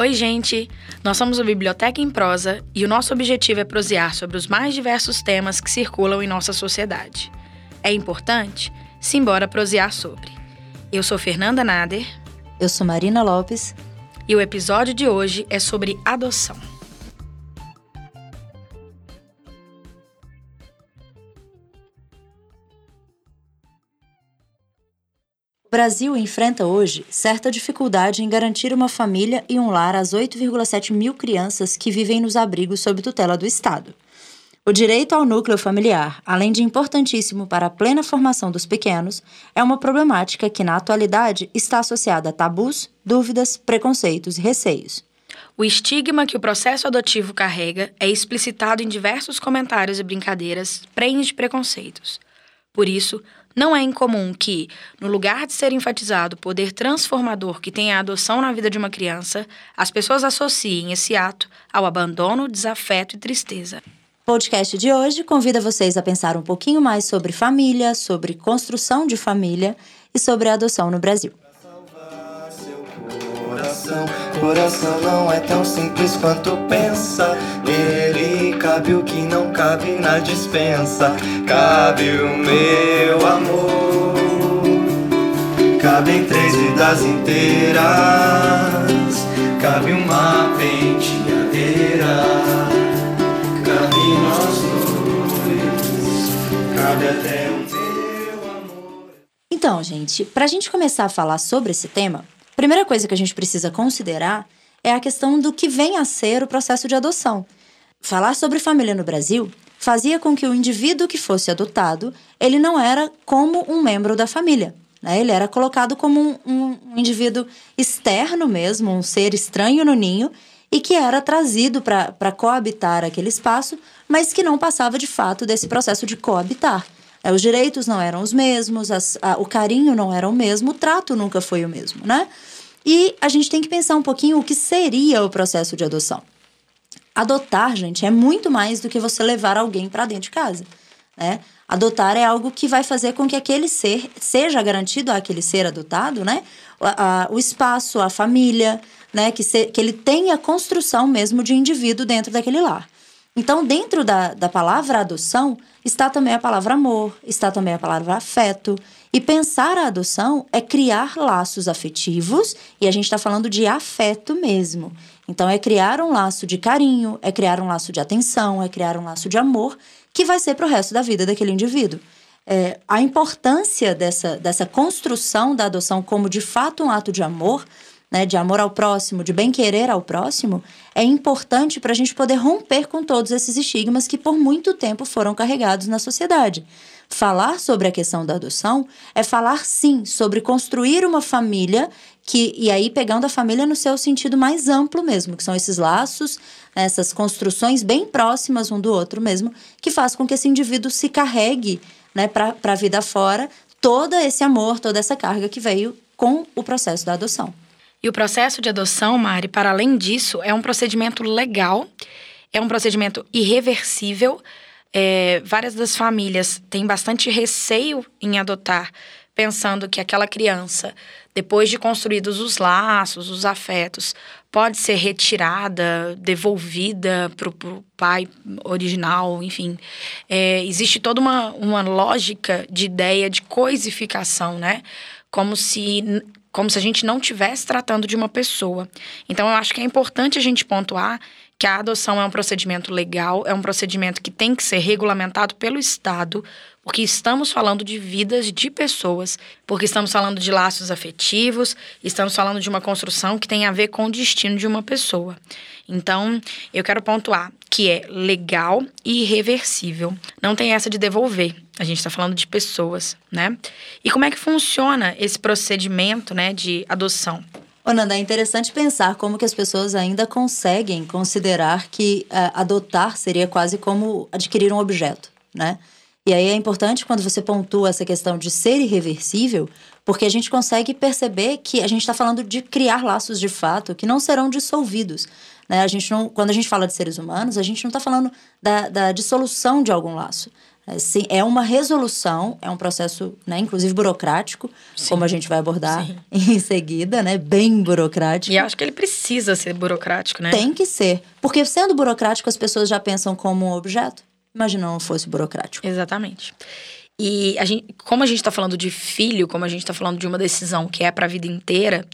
Oi, gente! Nós somos a Biblioteca em Prosa e o nosso objetivo é prosear sobre os mais diversos temas que circulam em nossa sociedade. É importante? Simbora prosear sobre. Eu sou Fernanda Nader. Eu sou Marina Lopes. E o episódio de hoje é sobre adoção. O Brasil enfrenta hoje certa dificuldade em garantir uma família e um lar às 8,7 mil crianças que vivem nos abrigos sob tutela do Estado. O direito ao núcleo familiar, além de importantíssimo para a plena formação dos pequenos, é uma problemática que, na atualidade, está associada a tabus, dúvidas, preconceitos e receios. O estigma que o processo adotivo carrega é explicitado em diversos comentários e brincadeiras prenhes de preconceitos. Por isso, não é incomum que, no lugar de ser enfatizado o poder transformador que tem a adoção na vida de uma criança, as pessoas associem esse ato ao abandono, desafeto e tristeza. O podcast de hoje convida vocês a pensar um pouquinho mais sobre família, sobre construção de família e sobre a adoção no Brasil coração. Coração não é tão simples quanto pensa. Cabe o que não cabe na dispensa. Cabe o meu amor. Cabe em três vidas inteiras. Cabe uma penteadeira. Cabe nós dois. Cabe até o meu amor. Então, gente, pra gente começar a falar sobre esse tema, primeira coisa que a gente precisa considerar é a questão do que vem a ser o processo de adoção. Falar sobre família no Brasil fazia com que o indivíduo que fosse adotado, ele não era como um membro da família. Né? Ele era colocado como um, um, indivíduo externo mesmo, um ser estranho no ninho, e que era trazido para coabitar aquele espaço, mas que não passava de fato desse processo de coabitar. É, os direitos não eram os mesmos, as, a, o carinho não era o mesmo, o trato nunca foi o mesmo, né? E a gente tem que pensar um pouquinho o que seria o processo de adoção. Adotar, gente, é muito mais do que você levar alguém para dentro de casa, né? Adotar é algo que vai fazer com que aquele ser seja garantido àquele ser adotado, né? A, a, o espaço, a família, né? Que, se, que ele tenha construção mesmo de indivíduo dentro daquele lar. Então, dentro da, da palavra adoção, está também a palavra amor, está também a palavra afeto. E pensar a adoção é criar laços afetivos, e a gente está falando de afeto mesmo. Então, é criar um laço de carinho, é criar um laço de atenção, é criar um laço de amor, que vai ser para o resto da vida daquele indivíduo. É, a importância dessa, dessa construção da adoção como de fato um ato de amor né, de amor ao próximo, de bem-querer ao próximo, é importante para a gente poder romper com todos esses estigmas que por muito tempo foram carregados na sociedade. Falar sobre a questão da adoção é falar sim sobre construir uma família que e aí pegando a família no seu sentido mais amplo mesmo, que são esses laços, essas construções bem próximas um do outro mesmo, que faz com que esse indivíduo se carregue, né, para a vida fora todo esse amor, toda essa carga que veio com o processo da adoção. E o processo de adoção, Mari, para além disso, é um procedimento legal, é um procedimento irreversível. É, várias das famílias têm bastante receio em adotar, pensando que aquela criança, depois de construídos os laços, os afetos, pode ser retirada, devolvida para o pai original, enfim. É, existe toda uma, uma lógica de ideia de coisificação, né? Como se como se a gente não estivesse tratando de uma pessoa. Então, eu acho que é importante a gente pontuar que a adoção é um procedimento legal, é um procedimento que tem que ser regulamentado pelo Estado, porque estamos falando de vidas de pessoas, porque estamos falando de laços afetivos, estamos falando de uma construção que tem a ver com o destino de uma pessoa. Então, eu quero pontuar que é legal e irreversível. Não tem essa de devolver. A gente está falando de pessoas, né? E como é que funciona esse procedimento, né, de adoção? Ô, Nanda, é interessante pensar como que as pessoas ainda conseguem considerar que uh, adotar seria quase como adquirir um objeto, né? E aí é importante quando você pontua essa questão de ser irreversível, porque a gente consegue perceber que a gente está falando de criar laços de fato que não serão dissolvidos. Né? A gente não, quando a gente fala de seres humanos, a gente não está falando da, da dissolução de algum laço. Assim, é uma resolução, é um processo, né, inclusive burocrático, Sim. como a gente vai abordar Sim. em seguida, né? Bem burocrático. E acho que ele precisa ser burocrático, né? Tem que ser. Porque sendo burocrático, as pessoas já pensam como um objeto. Imagina não fosse burocrático. Exatamente. E a gente, como a gente está falando de filho, como a gente está falando de uma decisão que é para a vida inteira,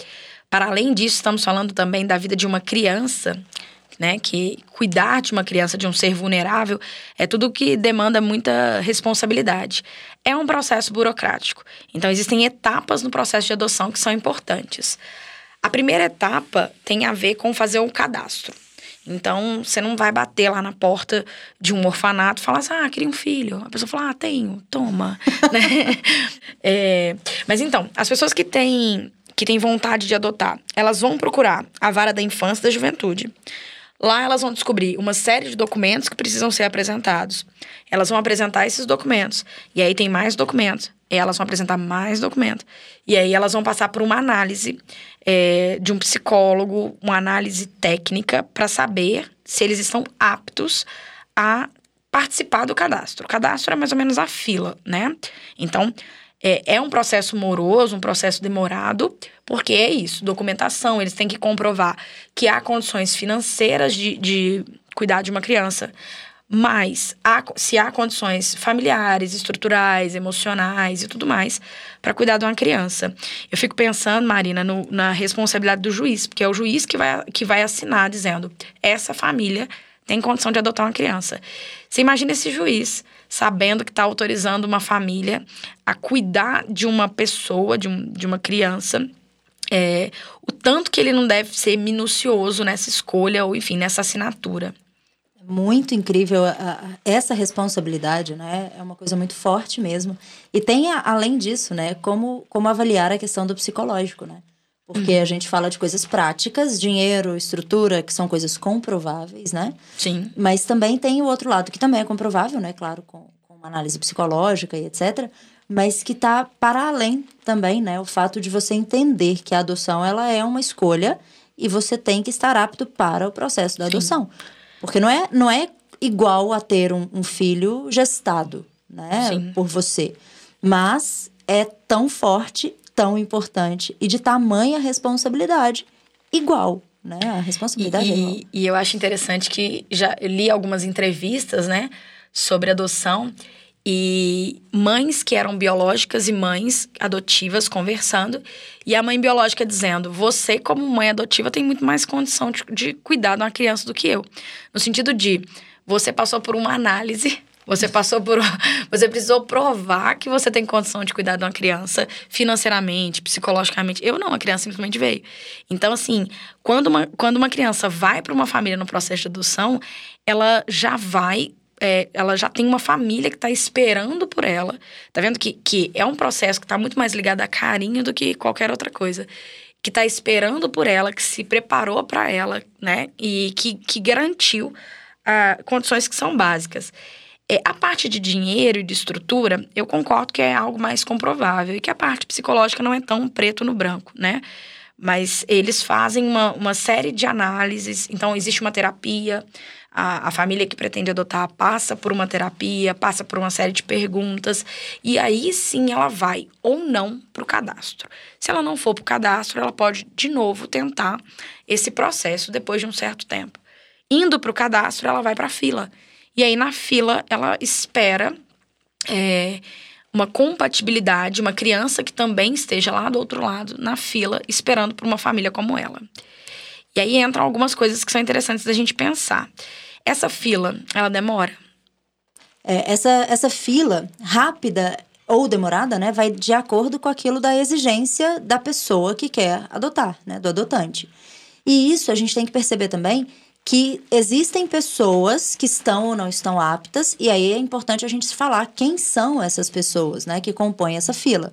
para além disso, estamos falando também da vida de uma criança né? Que cuidar de uma criança, de um ser vulnerável, é tudo que demanda muita responsabilidade. É um processo burocrático. Então, existem etapas no processo de adoção que são importantes. A primeira etapa tem a ver com fazer o cadastro. Então, você não vai bater lá na porta de um orfanato e falar assim, ah, queria um filho. A pessoa fala, ah, tenho, toma. né? é, mas então, as pessoas que têm, que têm vontade de adotar, elas vão procurar a vara da infância e da juventude. Lá elas vão descobrir uma série de documentos que precisam ser apresentados. Elas vão apresentar esses documentos. E aí tem mais documentos. E elas vão apresentar mais documentos. E aí elas vão passar por uma análise é, de um psicólogo, uma análise técnica, para saber se eles estão aptos a participar do cadastro. O cadastro é mais ou menos a fila, né? Então, é, é um processo moroso, um processo demorado, porque é isso, documentação, eles têm que comprovar que há condições financeiras de, de cuidar de uma criança. Mas há, se há condições familiares, estruturais, emocionais e tudo mais para cuidar de uma criança. Eu fico pensando, Marina, no, na responsabilidade do juiz, porque é o juiz que vai, que vai assinar dizendo: essa família tem condição de adotar uma criança. Você imagina esse juiz sabendo que está autorizando uma família a cuidar de uma pessoa, de, um, de uma criança. É, o tanto que ele não deve ser minucioso nessa escolha ou, enfim, nessa assinatura. Muito incrível essa responsabilidade, né? É uma coisa muito forte mesmo. E tem, além disso, né, como, como avaliar a questão do psicológico, né? Porque a gente fala de coisas práticas, dinheiro, estrutura, que são coisas comprováveis, né? Sim. Mas também tem o outro lado, que também é comprovável, né? Claro, com, com uma análise psicológica e etc. Mas que está para além também, né? O fato de você entender que a adoção ela é uma escolha e você tem que estar apto para o processo da adoção. Sim. Porque não é, não é igual a ter um, um filho gestado, né? Sim. Por você. Mas é tão forte tão importante e de tamanha responsabilidade igual. Né? A responsabilidade e, é igual. E eu acho interessante que já li algumas entrevistas né, sobre adoção e mães que eram biológicas e mães adotivas conversando e a mãe biológica dizendo você como mãe adotiva tem muito mais condição de, de cuidar de uma criança do que eu no sentido de você passou por uma análise você passou por. Você precisou provar que você tem condição de cuidar de uma criança financeiramente, psicologicamente. Eu não, a criança simplesmente veio. Então, assim, quando uma, quando uma criança vai para uma família no processo de adoção, ela já vai. É, ela já tem uma família que está esperando por ela. Tá vendo que, que é um processo que está muito mais ligado a carinho do que qualquer outra coisa que está esperando por ela, que se preparou para ela, né? E que, que garantiu uh, condições que são básicas. É, a parte de dinheiro e de estrutura, eu concordo que é algo mais comprovável e que a parte psicológica não é tão preto no branco, né? Mas eles fazem uma, uma série de análises, então existe uma terapia, a, a família que pretende adotar passa por uma terapia, passa por uma série de perguntas, e aí sim ela vai ou não para o cadastro. Se ela não for para o cadastro, ela pode de novo tentar esse processo depois de um certo tempo. Indo para o cadastro, ela vai para a fila. E aí, na fila, ela espera é, uma compatibilidade, uma criança que também esteja lá do outro lado, na fila, esperando por uma família como ela. E aí entram algumas coisas que são interessantes da gente pensar. Essa fila, ela demora? É, essa, essa fila rápida ou demorada, né, vai de acordo com aquilo da exigência da pessoa que quer adotar, né, do adotante. E isso a gente tem que perceber também que existem pessoas que estão ou não estão aptas, e aí é importante a gente falar quem são essas pessoas, né, que compõem essa fila.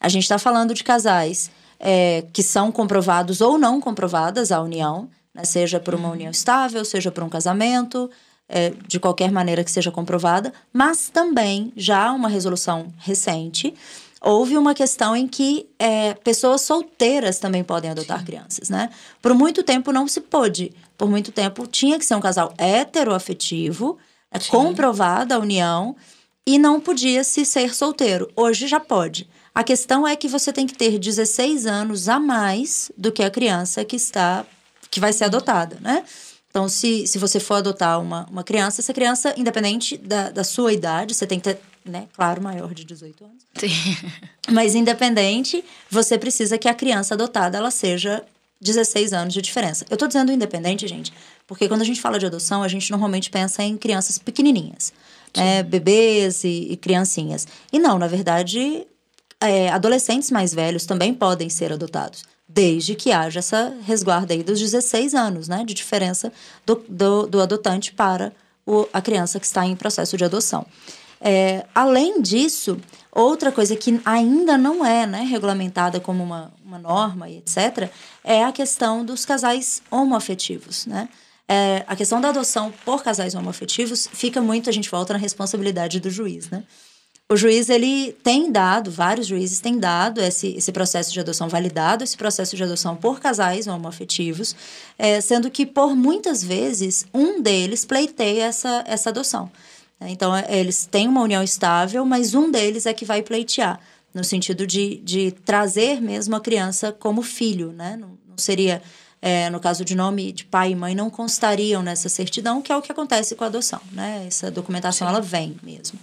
A gente está falando de casais é, que são comprovados ou não comprovadas a união, né, seja por uma união estável, seja por um casamento, é, de qualquer maneira que seja comprovada, mas também já uma resolução recente houve uma questão em que é, pessoas solteiras também podem adotar Sim. crianças, né? Por muito tempo não se pôde. Por muito tempo tinha que ser um casal heteroafetivo, é, comprovada a união, e não podia se ser solteiro. Hoje já pode. A questão é que você tem que ter 16 anos a mais do que a criança que está que vai ser adotada, né? Então, se, se você for adotar uma, uma criança, essa criança, independente da, da sua idade, você tem que ter, né, claro, maior de 18 anos. Sim. Mas independente, você precisa que a criança adotada ela seja 16 anos de diferença. Eu tô dizendo independente, gente, porque quando a gente fala de adoção, a gente normalmente pensa em crianças pequenininhas, né, bebês e, e criancinhas. E não, na verdade, é, adolescentes mais velhos também podem ser adotados, desde que haja essa resguarda aí dos 16 anos, né, de diferença do, do, do adotante para o, a criança que está em processo de adoção. É, além disso, outra coisa que ainda não é né, regulamentada como uma, uma norma e etc., é a questão dos casais homoafetivos, né? É, a questão da adoção por casais homoafetivos fica muito, a gente volta na responsabilidade do juiz, né? o juiz ele tem dado, vários juízes têm dado esse, esse processo de adoção validado, esse processo de adoção por casais homoafetivos, é, sendo que por muitas vezes um deles pleiteia essa, essa adoção. Então, é, eles têm uma união estável, mas um deles é que vai pleitear, no sentido de, de trazer mesmo a criança como filho, né? Não, não seria, é, no caso de nome de pai e mãe, não constariam nessa certidão, que é o que acontece com a adoção, né? Essa documentação, Sim. ela vem mesmo.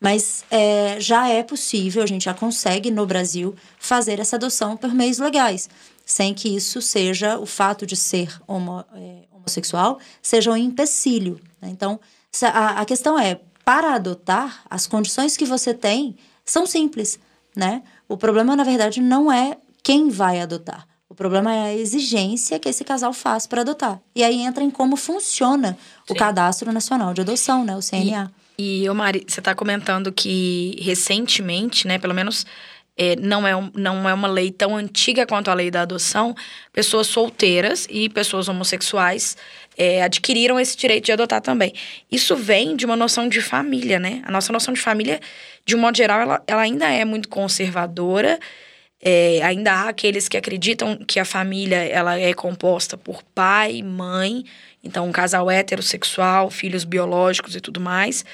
Mas é, já é possível, a gente já consegue no Brasil fazer essa adoção por meios legais, sem que isso seja o fato de ser homo, é, homossexual seja um empecilho. Né? Então, a, a questão é, para adotar, as condições que você tem são simples, né? O problema, na verdade, não é quem vai adotar. O problema é a exigência que esse casal faz para adotar. E aí entra em como funciona Sim. o Cadastro Nacional de Adoção, né? O CNA. E e, ô Mari, você está comentando que recentemente, né, pelo menos é, não, é, não é uma lei tão antiga quanto a lei da adoção, pessoas solteiras e pessoas homossexuais é, adquiriram esse direito de adotar também. Isso vem de uma noção de família, né? A nossa noção de família, de um modo geral, ela, ela ainda é muito conservadora. É, ainda há aqueles que acreditam que a família ela é composta por pai, mãe, então, um casal heterossexual, filhos biológicos e tudo mais.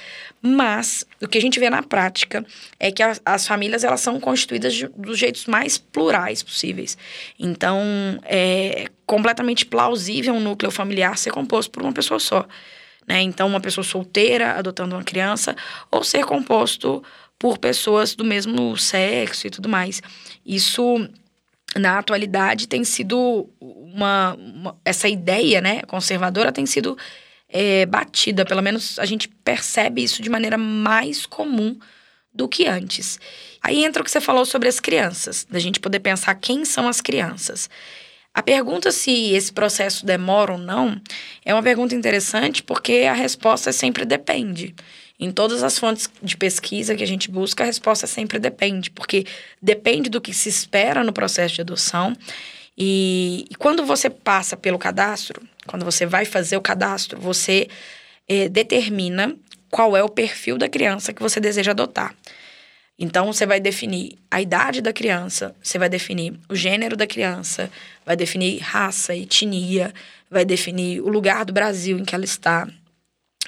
Mas o que a gente vê na prática é que a, as famílias elas são constituídas de, dos jeitos mais plurais possíveis. Então, é completamente plausível um núcleo familiar ser composto por uma pessoa só. Né? Então, uma pessoa solteira adotando uma criança, ou ser composto por pessoas do mesmo sexo e tudo mais. Isso na atualidade tem sido uma, uma, essa ideia né conservadora tem sido é, batida. Pelo menos a gente percebe isso de maneira mais comum do que antes. Aí entra o que você falou sobre as crianças da gente poder pensar quem são as crianças. A pergunta se esse processo demora ou não é uma pergunta interessante porque a resposta sempre depende. Em todas as fontes de pesquisa que a gente busca, a resposta sempre depende, porque depende do que se espera no processo de adoção. E, e quando você passa pelo cadastro, quando você vai fazer o cadastro, você eh, determina qual é o perfil da criança que você deseja adotar. Então, você vai definir a idade da criança, você vai definir o gênero da criança, vai definir raça, etnia, vai definir o lugar do Brasil em que ela está.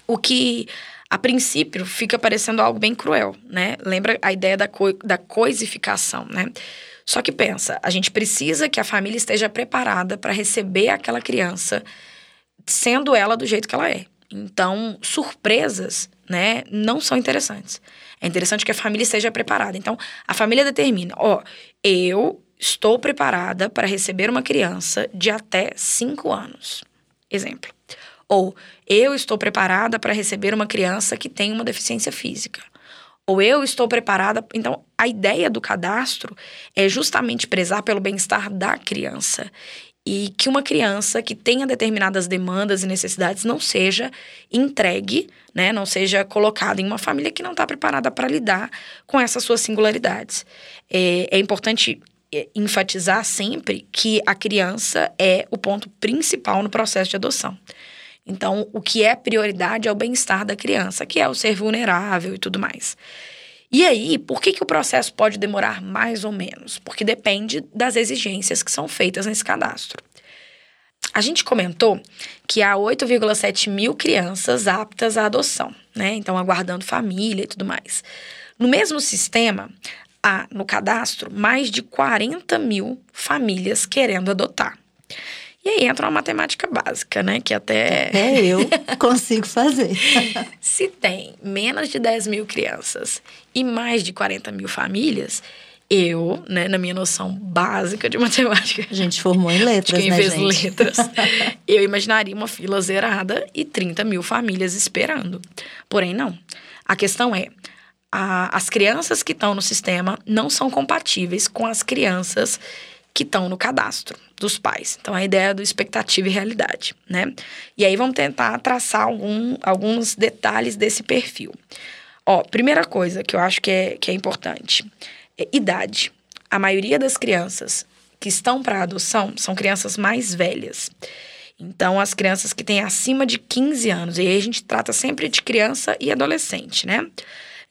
O que a princípio fica parecendo algo bem cruel, né? Lembra a ideia da, co da coisificação, né? Só que pensa, a gente precisa que a família esteja preparada para receber aquela criança, sendo ela do jeito que ela é. Então, surpresas, né, não são interessantes. É interessante que a família esteja preparada. Então, a família determina, ó, eu estou preparada para receber uma criança de até 5 anos. Exemplo. Ou eu estou preparada para receber uma criança que tem uma deficiência física. Ou eu estou preparada. Então, a ideia do cadastro é justamente prezar pelo bem-estar da criança. E que uma criança que tenha determinadas demandas e necessidades não seja entregue, né? Não seja colocada em uma família que não está preparada para lidar com essas suas singularidades. É, é importante é, enfatizar sempre que a criança é o ponto principal no processo de adoção. Então, o que é prioridade é o bem-estar da criança, que é o ser vulnerável e tudo mais. E aí, por que, que o processo pode demorar mais ou menos? Porque depende das exigências que são feitas nesse cadastro. a gente comentou que há 8,7 mil crianças aptas à adoção, né? Então, aguardando família e tudo mais. No mesmo sistema, há no cadastro mais de 40 mil famílias querendo adotar. E aí entra uma matemática básica, né? Que até. É, eu consigo fazer. Se tem menos de 10 mil crianças e mais de 40 mil famílias, eu, né, na minha noção básica de matemática. A gente formou em letras, quem né, fez gente? letras. eu imaginaria uma fila zerada e 30 mil famílias esperando. Porém, não. A questão é. a- as crianças que estão no sistema não são compatíveis com as crianças que estão no cadastro dos pais. Então, a ideia do expectativa e realidade, né? E aí vamos tentar traçar algum, alguns detalhes desse perfil. Ó, primeira coisa que eu acho que é, que é importante é idade. A maioria das crianças que estão para adoção são crianças mais velhas. Então, as crianças que têm acima de 15 anos, e aí a gente trata sempre de criança e adolescente, né?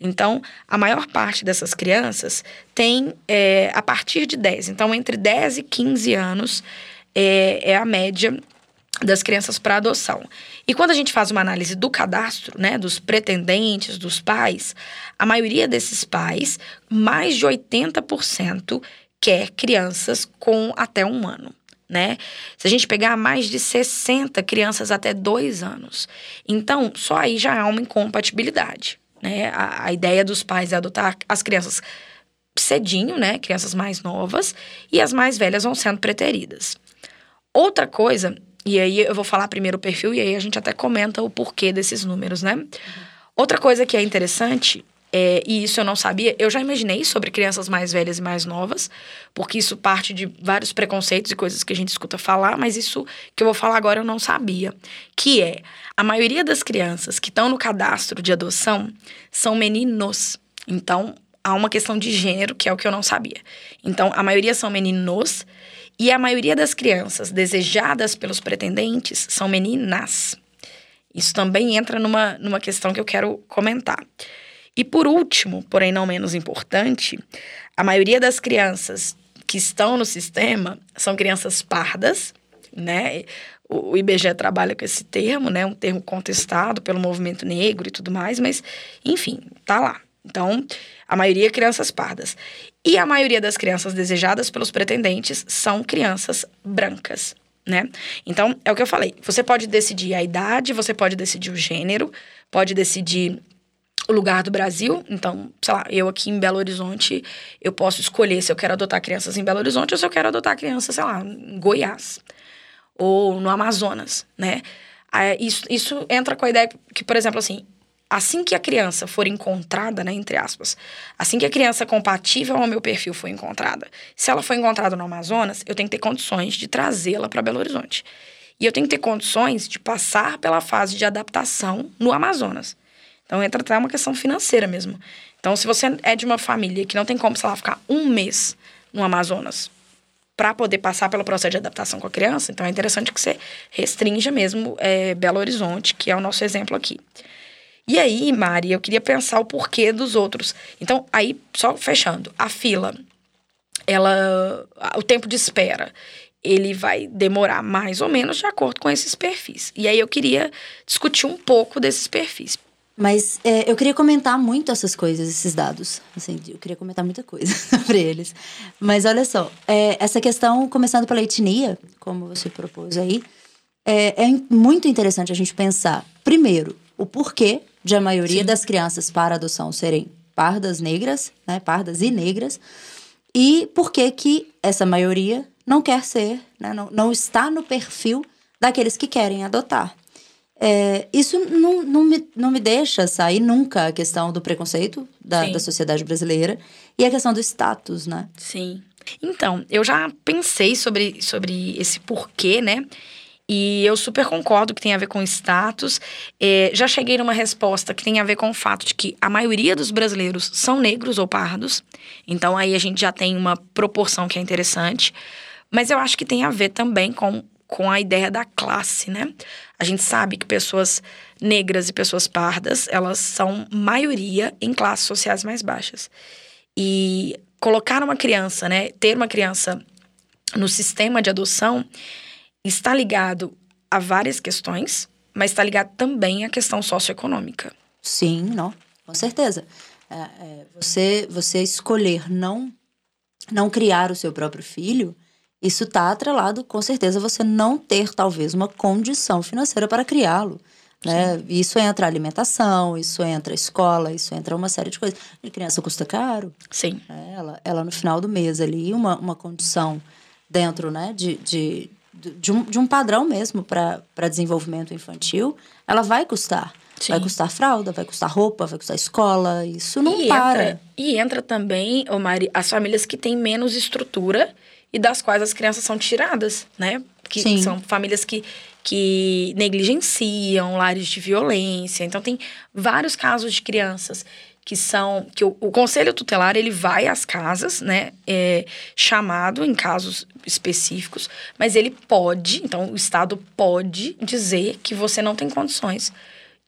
Então, a maior parte dessas crianças tem é, a partir de 10. Então, entre 10 e 15 anos é, é a média das crianças para adoção. E quando a gente faz uma análise do cadastro, né, dos pretendentes, dos pais, a maioria desses pais, mais de 80%, quer crianças com até um ano. Né? Se a gente pegar mais de 60 crianças até dois anos. Então, só aí já há uma incompatibilidade. Né? A, a ideia dos pais é adotar as crianças cedinho, né? Crianças mais novas, e as mais velhas vão sendo preteridas. Outra coisa, e aí eu vou falar primeiro o perfil, e aí a gente até comenta o porquê desses números, né? Outra coisa que é interessante, é, e isso eu não sabia, eu já imaginei sobre crianças mais velhas e mais novas, porque isso parte de vários preconceitos e coisas que a gente escuta falar, mas isso que eu vou falar agora eu não sabia. Que é, a maioria das crianças que estão no cadastro de adoção são meninos. Então, há uma questão de gênero, que é o que eu não sabia. Então, a maioria são meninos, e a maioria das crianças desejadas pelos pretendentes são meninas. Isso também entra numa, numa questão que eu quero comentar. E por último, porém não menos importante, a maioria das crianças que estão no sistema são crianças pardas, né? O IBGE trabalha com esse termo, né? Um termo contestado pelo movimento negro e tudo mais, mas enfim, tá lá. Então, a maioria é crianças pardas. E a maioria das crianças desejadas pelos pretendentes são crianças brancas, né? Então, é o que eu falei. Você pode decidir a idade, você pode decidir o gênero, pode decidir o lugar do Brasil. Então, sei lá, eu aqui em Belo Horizonte, eu posso escolher se eu quero adotar crianças em Belo Horizonte ou se eu quero adotar crianças, sei lá, em Goiás ou no Amazonas, né? Isso, isso entra com a ideia que, por exemplo, assim, assim que a criança for encontrada, né, entre aspas, assim que a criança compatível ao meu perfil for encontrada, se ela for encontrada no Amazonas, eu tenho que ter condições de trazê-la para Belo Horizonte. E eu tenho que ter condições de passar pela fase de adaptação no Amazonas. Então entra até uma questão financeira mesmo. Então, se você é de uma família que não tem como, sei lá, ficar um mês no Amazonas para poder passar pelo processo de adaptação com a criança, então é interessante que você restrinja mesmo é, Belo Horizonte, que é o nosso exemplo aqui. E aí, Mari, eu queria pensar o porquê dos outros. Então, aí, só fechando, a fila, ela, o tempo de espera, ele vai demorar mais ou menos de acordo com esses perfis. E aí eu queria discutir um pouco desses perfis. Mas é, eu queria comentar muito essas coisas, esses dados. Assim, eu queria comentar muita coisa sobre eles. Mas olha só, é, essa questão, começando pela etnia, como você propôs aí, é, é muito interessante a gente pensar, primeiro, o porquê de a maioria Sim. das crianças para adoção serem pardas negras, né, pardas e negras, e por que que essa maioria não quer ser, né, não, não está no perfil daqueles que querem adotar. É, isso não, não, me, não me deixa sair nunca a questão do preconceito da, da sociedade brasileira e a questão do status, né? Sim. Então, eu já pensei sobre, sobre esse porquê, né? E eu super concordo que tem a ver com status. É, já cheguei numa resposta que tem a ver com o fato de que a maioria dos brasileiros são negros ou pardos. Então aí a gente já tem uma proporção que é interessante. Mas eu acho que tem a ver também com, com a ideia da classe, né? A gente sabe que pessoas negras e pessoas pardas, elas são maioria em classes sociais mais baixas. E colocar uma criança, né, ter uma criança no sistema de adoção está ligado a várias questões, mas está ligado também à questão socioeconômica. Sim, não, com certeza. É, é, você, você escolher não, não criar o seu próprio filho, isso está atrelado, com certeza, você não ter, talvez, uma condição financeira para criá-lo. Né? Isso entra alimentação, isso entra escola, isso entra uma série de coisas. E criança custa caro. Sim. Né? Ela, ela, no final do mês, ali, uma, uma condição dentro né, de, de, de, um, de um padrão mesmo para desenvolvimento infantil, ela vai custar. Sim. Vai custar fralda, vai custar roupa, vai custar escola, isso não e para. Entra, e entra também, ô Mari, as famílias que têm menos estrutura e das quais as crianças são tiradas, né? Que Sim. são famílias que que negligenciam lares de violência. Então tem vários casos de crianças que são que o, o conselho tutelar ele vai às casas, né, é, chamado em casos específicos, mas ele pode, então o estado pode dizer que você não tem condições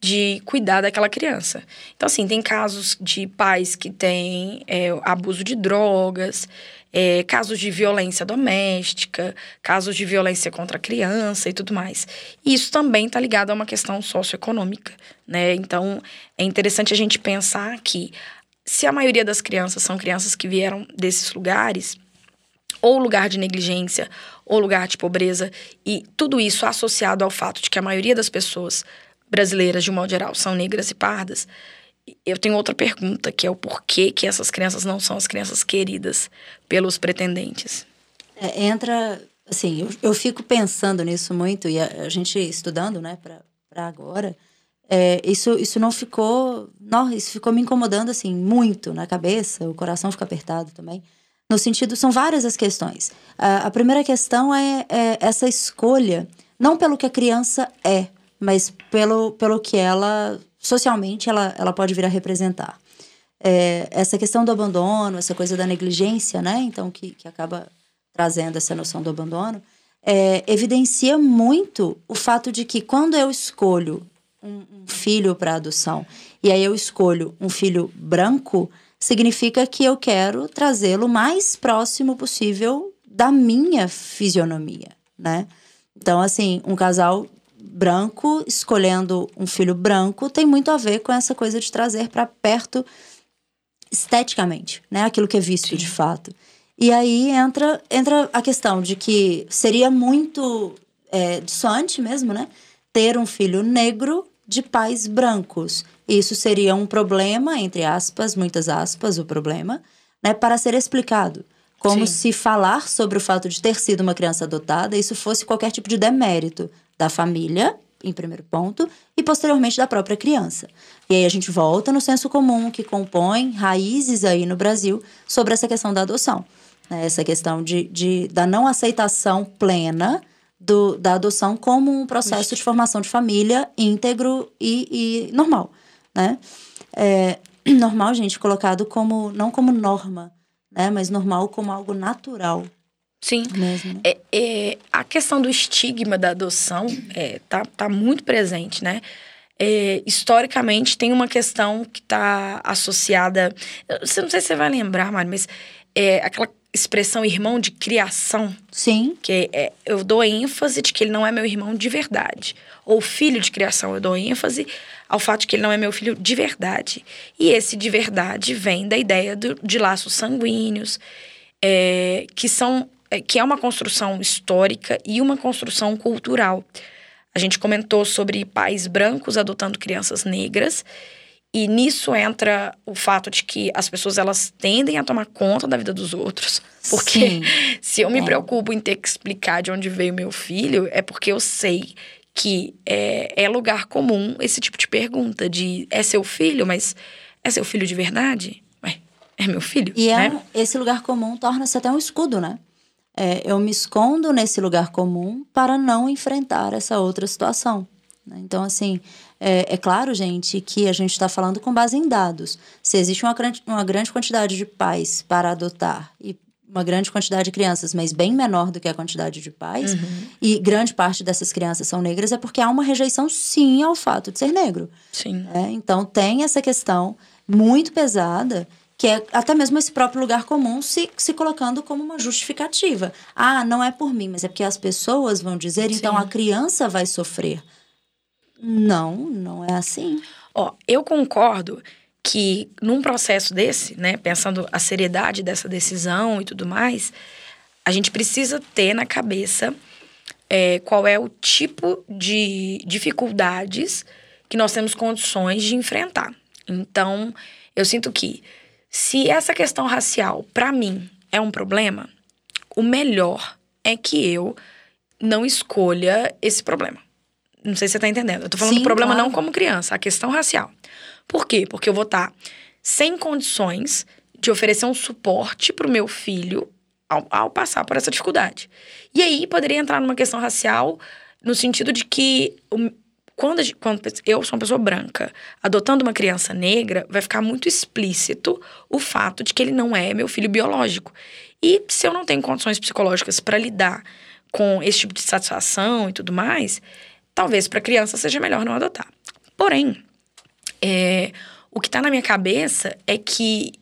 de cuidar daquela criança. Então assim tem casos de pais que têm é, abuso de drogas, é, casos de violência doméstica, casos de violência contra a criança e tudo mais. E isso também está ligado a uma questão socioeconômica, né? Então, é interessante a gente pensar que se a maioria das crianças são crianças que vieram desses lugares, ou lugar de negligência, ou lugar de pobreza, e tudo isso associado ao fato de que a maioria das pessoas brasileiras, de um modo geral, são negras e pardas, eu tenho outra pergunta, que é o porquê que essas crianças não são as crianças queridas pelos pretendentes. É, entra, assim, eu, eu fico pensando nisso muito, e a, a gente estudando, né, para agora, é, isso, isso não ficou, não, isso ficou me incomodando, assim, muito na cabeça, o coração fica apertado também. No sentido, são várias as questões. A, a primeira questão é, é essa escolha, não pelo que a criança é, mas pelo, pelo que ela socialmente ela, ela pode vir a representar. É, essa questão do abandono, essa coisa da negligência, né? Então, que, que acaba trazendo essa noção do abandono, é, evidencia muito o fato de que quando eu escolho um, um filho para adoção e aí eu escolho um filho branco, significa que eu quero trazê-lo mais próximo possível da minha fisionomia, né? Então, assim, um casal branco escolhendo um filho branco tem muito a ver com essa coisa de trazer para perto esteticamente, né? Aquilo que é visto Sim. de fato. E aí entra, entra a questão de que seria muito é, dissonante mesmo, né? Ter um filho negro de pais brancos. Isso seria um problema, entre aspas, muitas aspas, o problema, né? Para ser explicado. Como Sim. se falar sobre o fato de ter sido uma criança adotada, isso fosse qualquer tipo de demérito da família, em primeiro ponto, e posteriormente da própria criança. E aí a gente volta no senso comum que compõe raízes aí no Brasil sobre essa questão da adoção. Né? Essa questão de, de, da não aceitação plena do, da adoção como um processo Ixi. de formação de família íntegro e, e normal. Né? É, normal, gente, colocado como não como norma, né? mas normal como algo natural. Sim. Mesmo. É, é, a questão do estigma da adoção é, tá, tá muito presente, né? É, historicamente tem uma questão que está associada. Eu não sei se você vai lembrar, Mário, mas é aquela expressão irmão de criação. Sim. Que é, eu dou ênfase de que ele não é meu irmão de verdade. Ou filho de criação, eu dou ênfase ao fato de que ele não é meu filho de verdade. E esse de verdade vem da ideia do, de laços sanguíneos, é, que são é, que é uma construção histórica e uma construção cultural. A gente comentou sobre pais brancos adotando crianças negras e nisso entra o fato de que as pessoas elas tendem a tomar conta da vida dos outros. Porque Sim. se eu me é. preocupo em ter que explicar de onde veio meu filho, é porque eu sei que é, é lugar comum esse tipo de pergunta de é seu filho, mas é seu filho de verdade? Ué, é meu filho? E é né? é, esse lugar comum torna-se até um escudo, né? É, eu me escondo nesse lugar comum para não enfrentar essa outra situação. Né? Então, assim, é, é, claro, gente, que a gente está falando com base em dados. Se existe uma, uma grande quantidade de pais para adotar e uma grande quantidade de crianças, mas bem menor do que a quantidade de pais, uhum. e grande parte dessas crianças são negras, é porque há uma rejeição, sim, ao fato de ser negro. Sim. É, então, tem essa questão muito pesada que é até mesmo esse próprio lugar comum se, se colocando como uma justificativa. Ah, não é por mim, mas é porque as pessoas vão dizer, então Sim. a criança vai sofrer. Não, não é assim. Ó, eu concordo que num processo desse, né, pensando a seriedade dessa decisão e tudo mais, a gente precisa ter na cabeça é, qual é o tipo de dificuldades que nós temos condições de enfrentar. Então, eu sinto que se essa questão racial, para mim, é um problema, o melhor é que eu não escolha esse problema. Não sei se você tá entendendo. Eu tô falando Sim, do problema claro. não como criança, a questão racial. Por quê? Porque eu vou estar sem condições de oferecer um suporte pro meu filho ao, ao passar por essa dificuldade. E aí poderia entrar numa questão racial no sentido de que o- quando, quando eu sou uma pessoa branca adotando uma criança negra, vai ficar muito explícito o fato de que ele não é meu filho biológico. E se eu não tenho condições psicológicas para lidar com esse tipo de satisfação e tudo mais, talvez para criança seja melhor não adotar. Porém, é, o que está na minha cabeça é que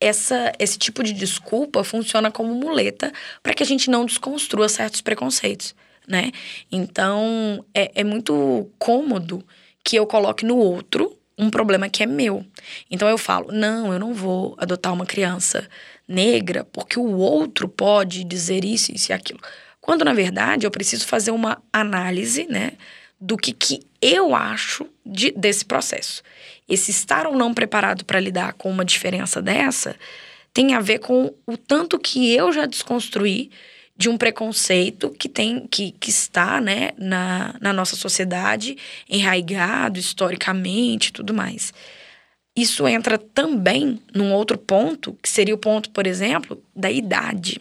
essa, esse tipo de desculpa funciona como muleta para que a gente não desconstrua certos preconceitos, né? Então, é, é muito cômodo que eu coloque no outro um problema que é meu. Então, eu falo, não, eu não vou adotar uma criança negra porque o outro pode dizer isso, isso e aquilo. Quando, na verdade, eu preciso fazer uma análise, né? do que, que eu acho de- desse processo. Esse estar ou não preparado para lidar com uma diferença dessa tem a ver com o tanto que eu já desconstruí de um preconceito que tem que, que está né, na, na nossa sociedade, enraigado historicamente e tudo mais. Isso entra também num outro ponto, que seria o ponto, por exemplo, da idade.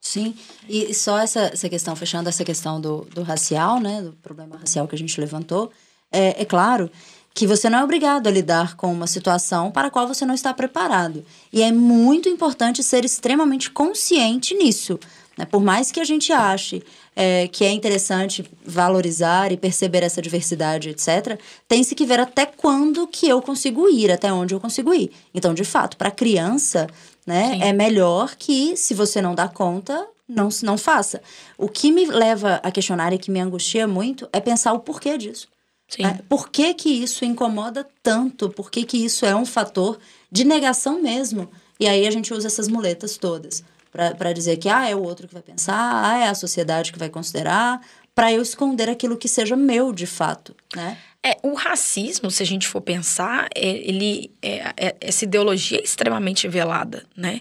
Sim, e só essa, essa questão, fechando essa questão do, do racial, né, do problema racial que a gente levantou, é, é claro que você não é obrigado a lidar com uma situação para a qual você não está preparado. E é muito importante ser extremamente consciente nisso. Né? Por mais que a gente ache é, que é interessante valorizar e perceber essa diversidade, etc., tem-se que ver até quando que eu consigo ir, até onde eu consigo ir. Então, de fato, para criança, né, Sim. é melhor que, se você não dá conta, não, não faça. O que me leva a questionar e que me angustia muito é pensar o porquê disso. Sim. né? Por que, que isso incomoda tanto? Por que, que isso é um fator de negação mesmo? E aí a gente usa essas muletas todas para dizer que ah, é o outro que vai pensar, ah, é a sociedade que vai considerar, para eu esconder aquilo que seja meu de fato, né? É, o racismo, se a gente for pensar, é- ele é, é- essa ideologia é extremamente velada, né?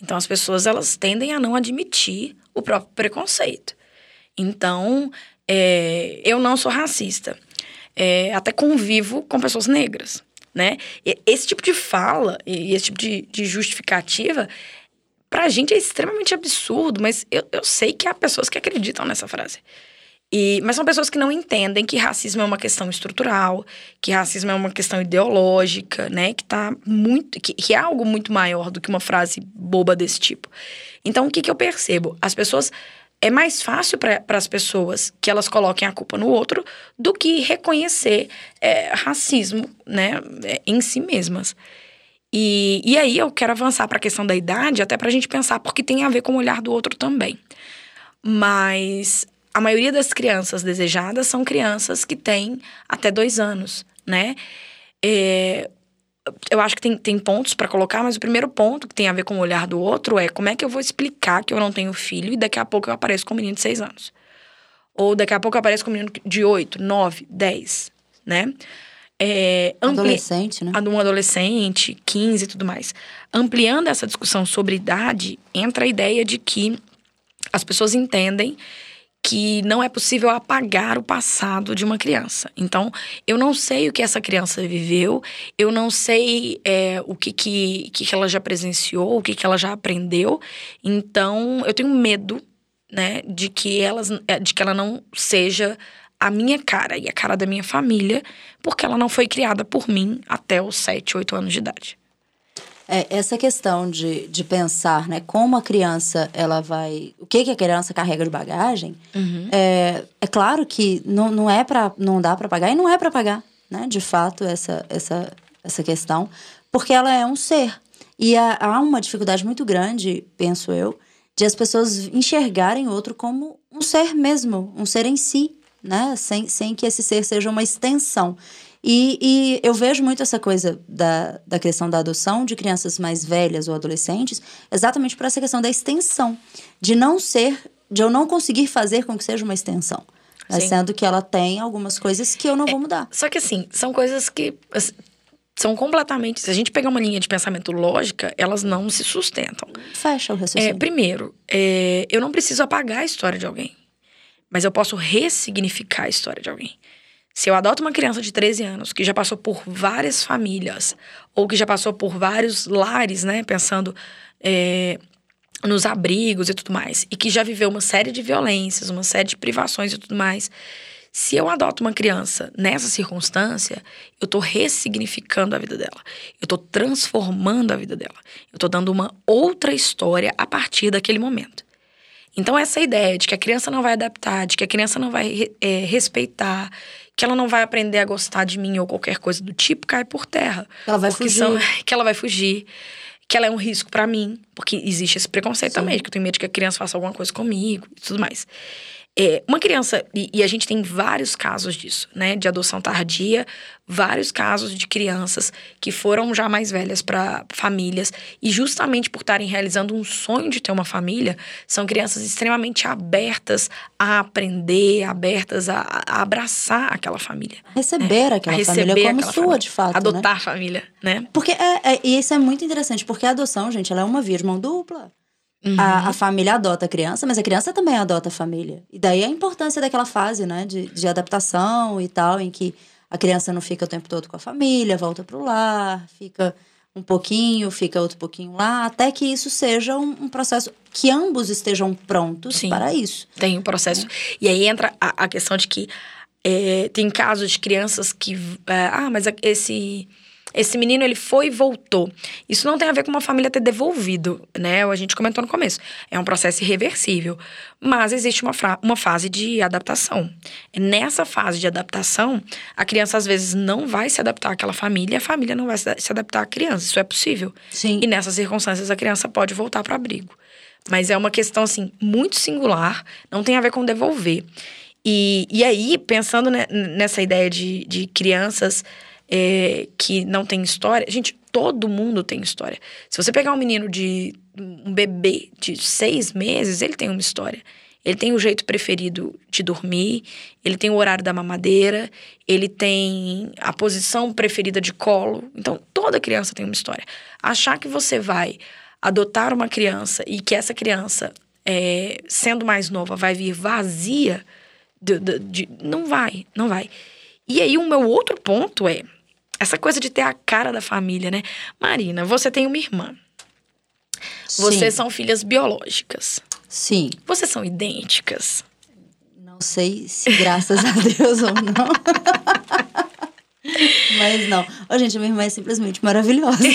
Então as pessoas elas tendem a não admitir o próprio preconceito. Então, é, eu não sou racista. É, até convivo com pessoas negras, né? E esse tipo de fala e esse tipo de, de justificativa, pra gente é extremamente absurdo, mas eu, eu sei que há pessoas que acreditam nessa frase. E, mas são pessoas que não entendem que racismo é uma questão estrutural, que racismo é uma questão ideológica, né? Que tá muito. Que, que é algo muito maior do que uma frase boba desse tipo. Então, o que, que eu percebo? As pessoas. É mais fácil para as pessoas que elas coloquem a culpa no outro do que reconhecer é, racismo, né? em si mesmas. E, e aí eu quero avançar para a questão da idade, até para a gente pensar, porque tem a ver com o olhar do outro também. Mas a maioria das crianças desejadas são crianças que têm até dois anos, né? É, eu acho que tem, tem pontos para colocar, mas o primeiro ponto que tem a ver com o olhar do outro é como é que eu vou explicar que eu não tenho filho e daqui a pouco eu apareço com um menino de seis anos. Ou daqui a pouco eu apareço com um menino de oito, nove, dez, né? É, ampli- Adolescente, né? um adolescente, 15 e tudo mais. Ampliando essa discussão sobre idade, entra a ideia de que as pessoas entendem que não é possível apagar o passado de uma criança. Então, eu não sei o que essa criança viveu, eu não sei é, o que, que, que ela já presenciou, o que, que ela já aprendeu. Então, eu tenho medo né, de que, elas, é, de que ela não seja a minha cara e a cara da minha família, porque ela não foi criada por mim até os 7, 8 anos de idade. É, essa questão de, de pensar, né, como a criança ela vai. O que, que a criança carrega de bagagem, é, é claro que não, não é para não dá para pagar e não é para pagar, né? De fato, essa, essa, essa questão, porque ela é um ser. E há, há uma dificuldade muito grande, penso eu, de as pessoas enxergarem outro como um ser mesmo, um ser em si, né? Sem, sem que esse ser seja uma extensão. E, e, eu vejo muito essa coisa da, da questão da adoção de crianças mais velhas ou adolescentes, exatamente por essa questão da extensão, de não ser, de eu não conseguir fazer com que seja uma extensão. Né? Sendo que ela tem algumas coisas que eu não é, vou mudar. Só que assim, são coisas que assim, são completamente. Se a gente pegar uma linha de pensamento lógica, elas não se sustentam. Fecha o raciocínio. É, primeiro, é, eu não preciso apagar a história de alguém, mas eu posso ressignificar a história de alguém. Se eu adoto uma criança de 13 anos que já passou por várias famílias, ou que já passou por vários lares, né, pensando é, nos abrigos e tudo mais, e que já viveu uma série de violências, uma série de privações e tudo mais, se eu adoto uma criança nessa circunstância, eu estou ressignificando a vida dela. Eu estou transformando a vida dela. Eu estou dando uma outra história a partir daquele momento. Então, essa ideia de que a criança não vai adaptar, de que a criança não vai é, respeitar, que ela não vai aprender a gostar de mim ou qualquer coisa do tipo, cai por terra. Ela vai fugir. São, que ela vai fugir. Que ela é um risco para mim. Porque existe esse preconceito Sim. também, que eu tenho medo de que a criança faça alguma coisa comigo e tudo mais. É, uma criança, e, e, a gente tem vários casos disso, né? De adoção tardia, vários casos de crianças que foram já mais velhas para famílias, e justamente por estarem realizando um sonho de ter uma família, são crianças extremamente abertas a aprender, abertas a, a abraçar aquela família. Receber né? aquela receber família como sua, família. de fato. Adotar né? a família, né? Porque é, é, e isso é muito interessante, porque a adoção, gente, ela é uma via de mão dupla. Uhum. A, a, família adota a criança, mas a criança também adota a família. E daí a importância daquela fase, né, de, de adaptação e tal, em que a criança não fica o tempo todo com a família, volta pro lar, fica um pouquinho, fica outro pouquinho lá, até que isso seja um, um processo que ambos estejam prontos Sim, para isso. Tem um processo. É. E aí entra a, a questão de que é, tem casos de crianças que. É, ah, mas esse esse menino, ele foi e voltou. Isso não tem a ver com uma família ter devolvido, né? A gente comentou no começo. É um processo irreversível. Mas existe uma, uma fase de adaptação. Nessa fase de adaptação, a criança às vezes não vai se adaptar àquela família e a família não vai se adaptar à criança. Isso é possível. Sim. E nessas circunstâncias, a criança pode voltar para o abrigo. Mas é uma questão, assim, muito singular, não tem a ver com devolver. E, e aí, pensando nessa ideia de, de crianças é, que não tem história. Gente, todo mundo tem história. Se você pegar um menino de. um bebê de seis meses, ele tem uma história. Ele tem o jeito preferido de dormir, ele tem o horário da mamadeira, ele tem a posição preferida de colo. Então, toda criança tem uma história. Achar que você vai adotar uma criança e que essa criança, é, sendo mais nova, vai vir vazia, de, de, de, não vai, não vai. E aí, o meu outro ponto é: essa coisa de ter a cara da família, né? Marina, você tem uma irmã. Sim. Vocês são filhas biológicas. Sim. Vocês são idênticas. Não sei se graças a Deus ou não. Mas não. Ô, gente, minha irmã é simplesmente maravilhosa.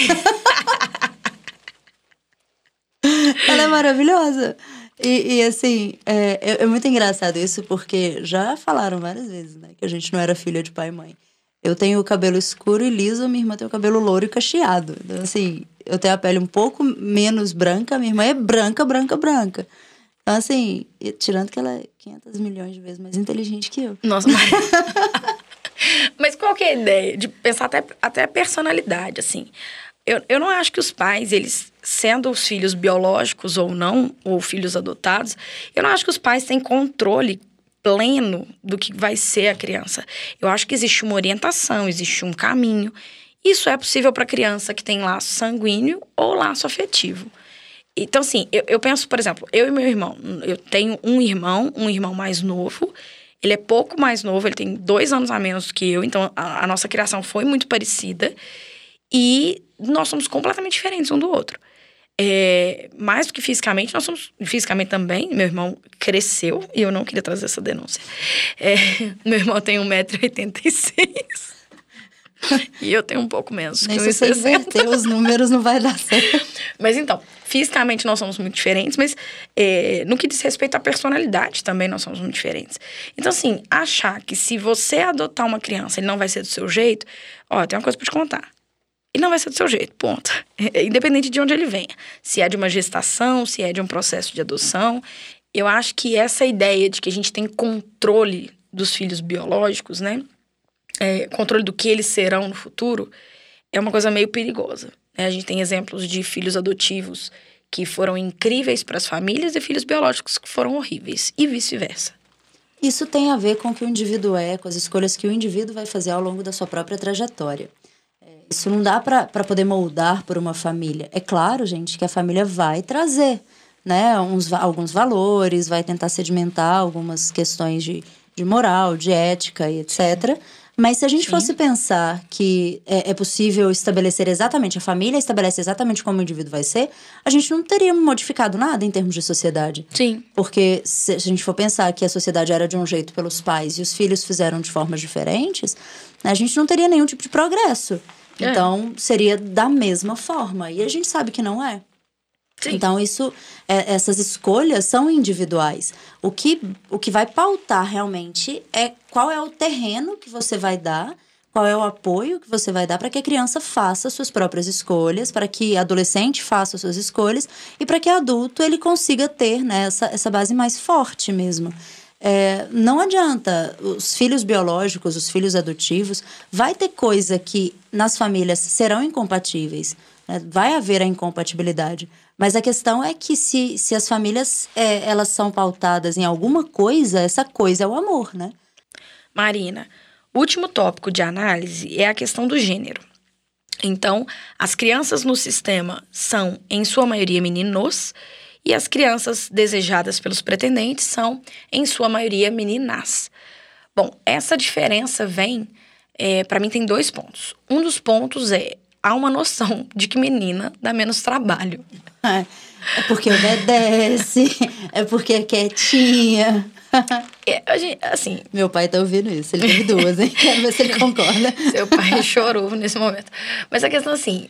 Ela é maravilhosa. E, e assim, é, é, é, muito engraçado isso, porque já falaram várias vezes, né? Que a gente não era filha de pai e mãe. Eu tenho o cabelo escuro e liso, minha irmã tem o cabelo louro e cacheado. Então, assim, eu tenho a pele um pouco menos branca, minha irmã é branca, branca, branca. Então, assim, tirando que ela é 500 milhões de vezes mais inteligente que eu. Nossa, mas... mas qual que é a ideia? De pensar até, até a personalidade, assim. Eu, eu não acho que os pais, eles, sendo os filhos biológicos ou não, ou filhos adotados, eu não acho que os pais têm controle pleno do que vai ser a criança. Eu acho que existe uma orientação, existe um caminho. Isso é possível para criança que tem laço sanguíneo ou laço afetivo. Então, assim, eu, eu, penso, por exemplo, eu e meu irmão. Eu tenho um irmão, um irmão mais novo. Ele é pouco mais novo, ele tem dois anos a menos que eu. Então, a, a nossa criação foi muito parecida. E nós somos completamente diferentes um do outro. É, mais do que fisicamente, nós somos fisicamente também. Meu irmão cresceu e eu não queria trazer essa denúncia. É, meu irmão tem 1,86m. e eu tenho um pouco menos. Nem se você inverter os números, não vai dar certo. Mas então, fisicamente nós somos muito diferentes, mas é, no que diz respeito à personalidade também nós somos muito diferentes. Então, assim, achar que se você adotar uma criança ele não vai ser do seu jeito, ó, tem uma coisa pra te contar. Ele não vai ser do seu jeito, ponto. Independente de onde ele venha. Se é de uma gestação, se é de um processo de adoção. Eu acho que essa ideia de que a gente tem controle dos filhos biológicos, né? É, controle do que eles serão no futuro, é uma coisa meio perigosa. Né? A gente tem exemplos de filhos adotivos que foram incríveis para as famílias e filhos biológicos que foram horríveis, e vice-versa. Isso tem a ver com o que o indivíduo é, com as escolhas que o indivíduo vai fazer ao longo da sua própria trajetória. Isso não dá para poder moldar por uma família. É claro, gente, que a família vai trazer né, uns, alguns valores, vai tentar sedimentar algumas questões de, de moral, de ética e etc. Mas se a gente Sim. fosse pensar que é, é, possível estabelecer exatamente, a família estabelece exatamente como o indivíduo vai ser, a gente não teria modificado nada em termos de sociedade. Sim. Porque se a gente for pensar que a sociedade era de um jeito pelos pais e os filhos fizeram de formas diferentes, a gente não teria nenhum tipo de progresso. É. Então, seria da mesma forma. E a gente sabe que não é. Sim. Então, isso, é, essas escolhas são individuais. O que, o que vai pautar realmente é qual é o terreno que você vai dar, qual é o apoio que você vai dar para que a criança faça suas próprias escolhas, para que adolescente faça suas escolhas e para que adulto ele consiga ter né, essa, essa base mais forte mesmo. É, não adianta, os filhos biológicos, os filhos adotivos, vai ter coisa que nas famílias serão incompatíveis, né? vai haver a incompatibilidade. Mas a questão é que se, se as famílias é, elas são pautadas em alguma coisa, essa coisa é o amor, né? Marina, o último tópico de análise é a questão do gênero. Então, as crianças no sistema são, em sua maioria, meninos, e as crianças desejadas pelos pretendentes são, em sua maioria, meninas. Bom, essa diferença vem, é, para mim, tem dois pontos. Um dos pontos é há uma noção de que menina dá menos trabalho. É, é porque obedece, é porque é quietinha. É, assim. Meu pai tá ouvindo isso, ele teve duas, hein? Quero ver se ele concorda. Seu pai chorou nesse momento. Mas a questão assim,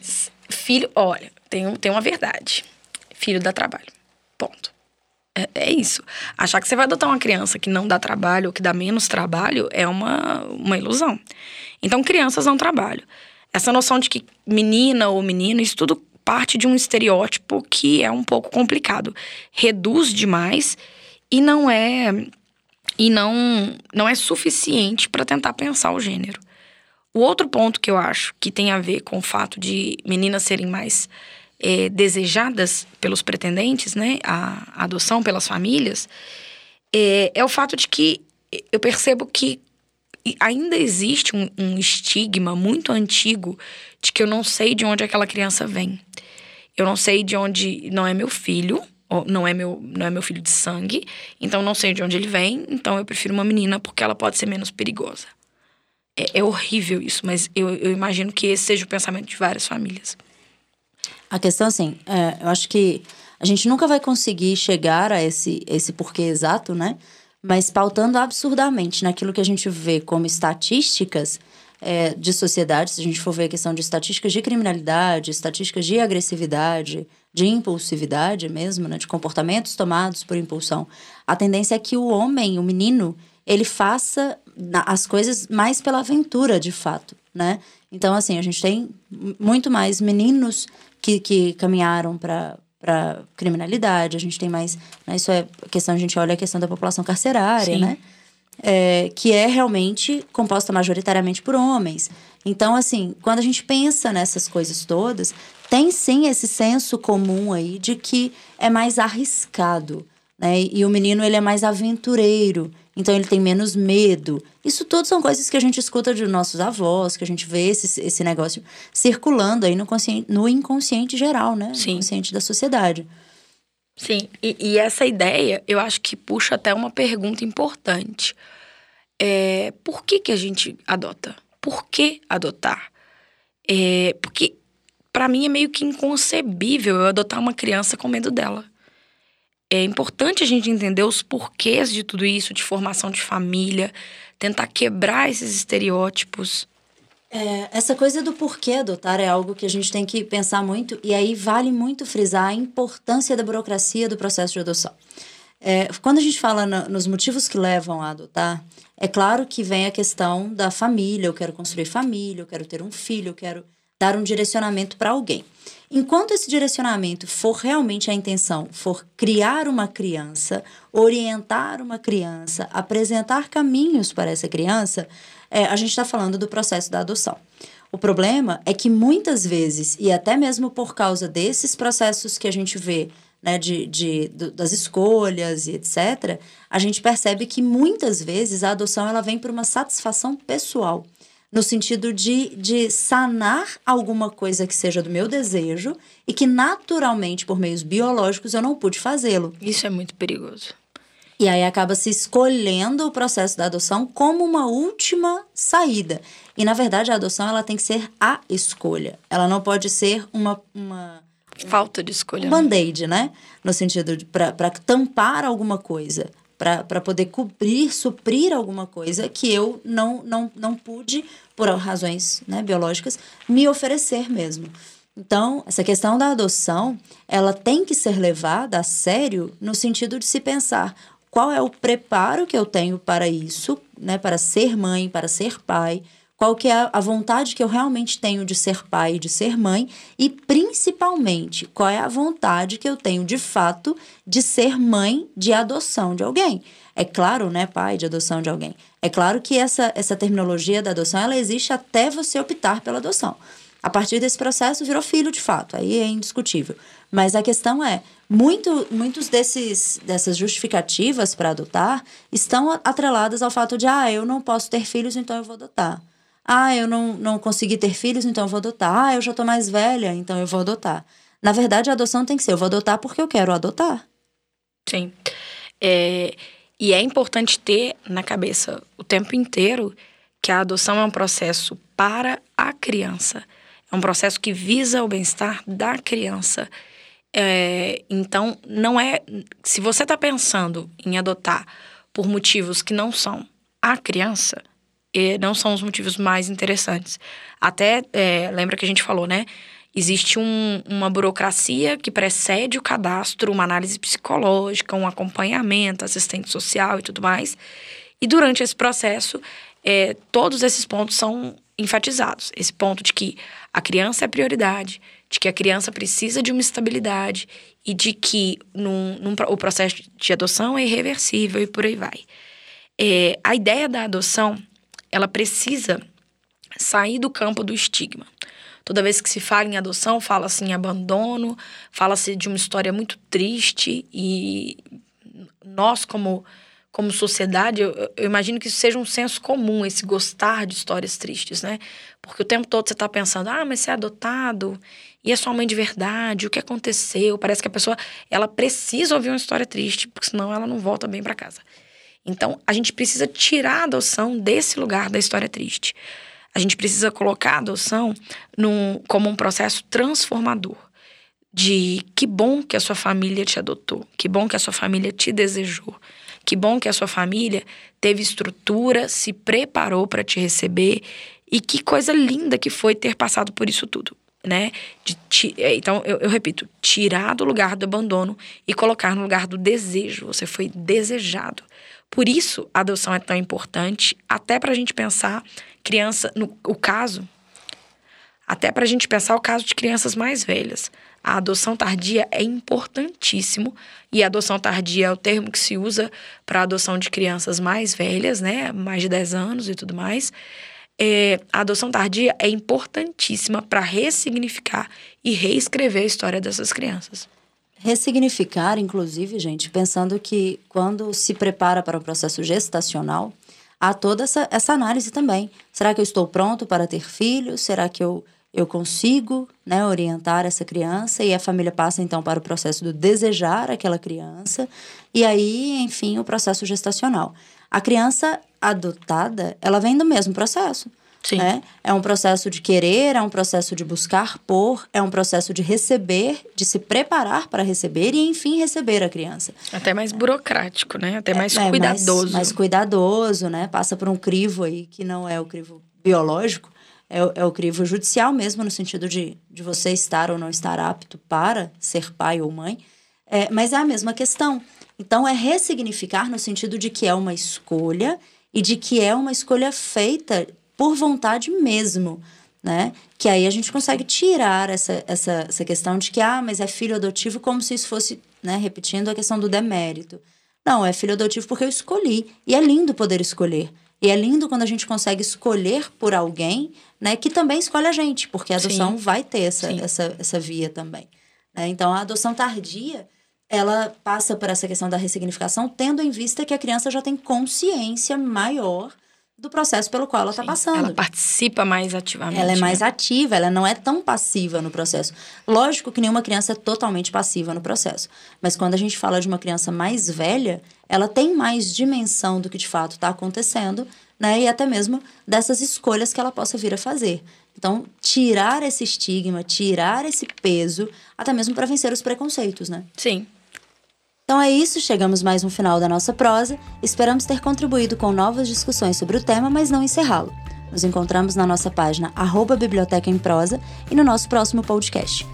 filho, olha, tem, tem uma verdade. Filho dá trabalho. Ponto. É, é, isso. Achar que você vai adotar uma criança que não dá trabalho ou que dá menos trabalho é uma, uma ilusão. Então, crianças dão trabalho. Essa noção de que menina ou menino, isso tudo parte de um estereótipo que é um pouco complicado. Reduz demais e não é e não não é suficiente para tentar pensar o gênero. O outro ponto que eu acho que tem a ver com o fato de meninas serem mais é, desejadas pelos pretendentes, né, a, a adoção pelas famílias, é, é o fato de que eu percebo que ainda existe um, um estigma muito antigo de que eu não sei de onde aquela criança vem. Eu não sei de onde não é meu filho, não é meu, não é meu filho de sangue, então não sei de onde ele vem, então eu prefiro uma menina porque ela pode ser menos perigosa. É, é horrível isso, mas eu, eu, imagino que esse seja o pensamento de várias famílias. A questão, assim, é, eu acho que a gente nunca vai conseguir chegar a esse, esse porquê exato, né? mas pautando absurdamente naquilo que a gente vê como estatísticas é, de sociedade, se a gente for ver a questão de estatísticas de criminalidade, estatísticas de agressividade, de impulsividade mesmo, né, de comportamentos tomados por impulsão, a tendência é que o homem, o menino, ele faça as coisas mais pela aventura, de fato, né? Então, assim, a gente tem muito mais meninos que, que caminharam para para criminalidade, a gente tem mais. Né, isso é questão, a gente olha a questão da população carcerária, sim. né? É, que é realmente composta majoritariamente por homens. Então, assim, quando a gente pensa nessas coisas todas, tem sim esse senso comum aí de que é mais arriscado, né? E o menino ele é mais aventureiro, então ele tem menos medo. Isso tudo são coisas que a gente escuta de nossos avós, que a gente vê esse, esse negócio circulando aí no, no inconsciente geral, né? Sim. No inconsciente da sociedade. Sim, e, e, essa ideia eu acho que puxa até uma pergunta importante. É, por que, que a gente adota? Por que adotar? É, porque para mim é meio que inconcebível eu adotar uma criança com medo dela é importante a gente entender os porquês de tudo isso, de formação de família, tentar quebrar esses estereótipos. É, essa coisa do porquê adotar é algo que a gente tem que pensar muito, e aí vale muito frisar a importância da burocracia do processo de adoção. É, quando a gente fala nos motivos que levam a adotar, é claro que vem a questão da família, eu quero construir família, eu quero ter um filho, eu quero dar um direcionamento para alguém. Enquanto esse direcionamento for realmente a intenção, for criar uma criança, orientar uma criança, apresentar caminhos para essa criança, é, a gente está falando do processo da adoção. O problema é que muitas vezes, e até mesmo por causa desses processos que a gente vê, né, de, de, das escolhas e etc., a gente percebe que muitas vezes a adoção ela vem por uma satisfação pessoal no sentido de, de sanar alguma coisa que seja do meu desejo e que naturalmente, por meios biológicos, eu não pude fazê-lo. Isso é muito perigoso. E aí acaba se escolhendo o processo da adoção como uma última saída. E na verdade a adoção ela tem que ser a escolha. Ela não pode ser uma, uma falta de escolha. Um band-aid, né? No sentido de para tampar alguma coisa para poder cobrir, suprir alguma coisa que eu não, não, não pude, por razões né, biológicas, me oferecer mesmo. Então, essa questão da adoção, ela tem que ser levada a sério no sentido de se pensar qual é o preparo que eu tenho para isso, né, para ser mãe, para ser pai, qual que é a vontade que eu realmente tenho de ser pai e de ser mãe e principalmente qual é a vontade que eu tenho de fato de ser mãe de adoção de alguém. É claro, né, pai de adoção de alguém. É claro que essa, essa terminologia da adoção ela existe até você optar pela adoção. A partir desse processo virou filho de fato, aí é indiscutível. Mas a questão é, muito, muitos desses dessas justificativas para adotar estão atreladas ao fato de ah, eu não posso ter filhos, então eu vou adotar. Ah, eu não, não consegui ter filhos, então eu vou adotar. Ah, eu já tô mais velha, então eu vou adotar. Na verdade, a adoção tem que ser: eu vou adotar porque eu quero adotar. Sim. É, e é importante ter na cabeça o tempo inteiro que a adoção é um processo para a criança. É um processo que visa o bem-estar da criança. É, então, não é. Se você está pensando em adotar por motivos que não são a criança, não são os motivos mais interessantes. Até, é, lembra que a gente falou, né? Existe um, uma burocracia que precede o cadastro, uma análise psicológica, um acompanhamento, assistente social e tudo mais. E durante esse processo, é, todos esses pontos são enfatizados. Esse ponto de que a criança é prioridade, de que a criança precisa de uma estabilidade e de que num, num, o processo de adoção é irreversível e por aí vai. É, a ideia da adoção ela precisa sair do campo do estigma. Toda vez que se fala em adoção, fala-se em abandono, fala-se de uma história muito triste e nós, como, como sociedade, eu, eu, imagino que isso seja um senso comum, esse gostar de histórias tristes, né? Porque o tempo todo você está pensando, ah, mas você é adotado e é sua mãe de verdade, o que aconteceu? Parece que a pessoa, ela precisa ouvir uma história triste, porque senão ela não volta bem para casa. Então, a gente precisa tirar a adoção desse lugar da história triste. A gente precisa colocar a adoção num, como um processo transformador. De que bom que a sua família te adotou, que bom que a sua família te desejou, que bom que a sua família teve estrutura, se preparou para te receber e que coisa linda que foi ter passado por isso tudo, né? É, então, eu, eu repito, tirar do lugar do abandono e colocar no lugar do desejo. Você foi desejado. Por isso, a adoção é tão importante, até para a gente pensar criança, no o caso, até para a gente pensar o caso de crianças mais velhas. A adoção tardia é importantíssimo e a adoção tardia é o termo que se usa para a adoção de crianças mais velhas, né, mais de 10 anos e tudo mais. É, a adoção tardia é importantíssima para ressignificar e reescrever a história dessas crianças. Ressignificar, inclusive, gente, pensando que quando se prepara para o processo gestacional, há toda essa, essa análise também. Será que eu estou pronto para ter filhos? Será que eu, eu consigo né, orientar essa criança? E a família passa, então, para o processo do desejar aquela criança. E aí, enfim, o processo gestacional. A criança adotada, ela vem do mesmo processo. Sim. Né? É um processo de querer, é um processo de buscar por, é um processo de receber, de se preparar para receber e, enfim, receber a criança. Até mais burocrático, né? Até mais é, cuidadoso. Mais, mais, cuidadoso, né? Passa por um crivo aí que não é o crivo biológico, é, é o crivo judicial mesmo, no sentido de, de você estar ou não estar apto para ser pai ou mãe. É, mas é a mesma questão. Então, é ressignificar no sentido de que é uma escolha e de que é uma escolha feita por vontade mesmo. né? Que aí a gente consegue tirar essa, essa, essa questão de que, ah, mas é filho adotivo como se isso fosse, né, repetindo a questão do demérito. Não, é filho adotivo porque eu escolhi. E é lindo poder escolher. E é lindo quando a gente consegue escolher por alguém, né, que também escolhe a gente, porque a adoção Sim. vai ter essa, essa, essa via também. Né? Então, a adoção tardia, ela passa por essa questão da ressignificação, tendo em vista que a criança já tem consciência maior do processo pelo qual ela está passando. Ela participa mais ativamente. Ela é mais né? ativa, ela não é tão passiva no processo. Lógico que nenhuma criança é totalmente passiva no processo. Mas quando a gente fala de uma criança mais velha, ela tem mais dimensão do que de fato está acontecendo, né? E até mesmo dessas escolhas que ela possa vir a fazer. Então, tirar esse estigma, tirar esse peso, até mesmo para vencer os preconceitos, né? Sim. Então é isso, chegamos mais no final da nossa prosa. Esperamos ter contribuído com novas discussões sobre o tema, mas não encerrá-lo. Nos encontramos na nossa página arroba Biblioteca em Prosa e no nosso próximo podcast.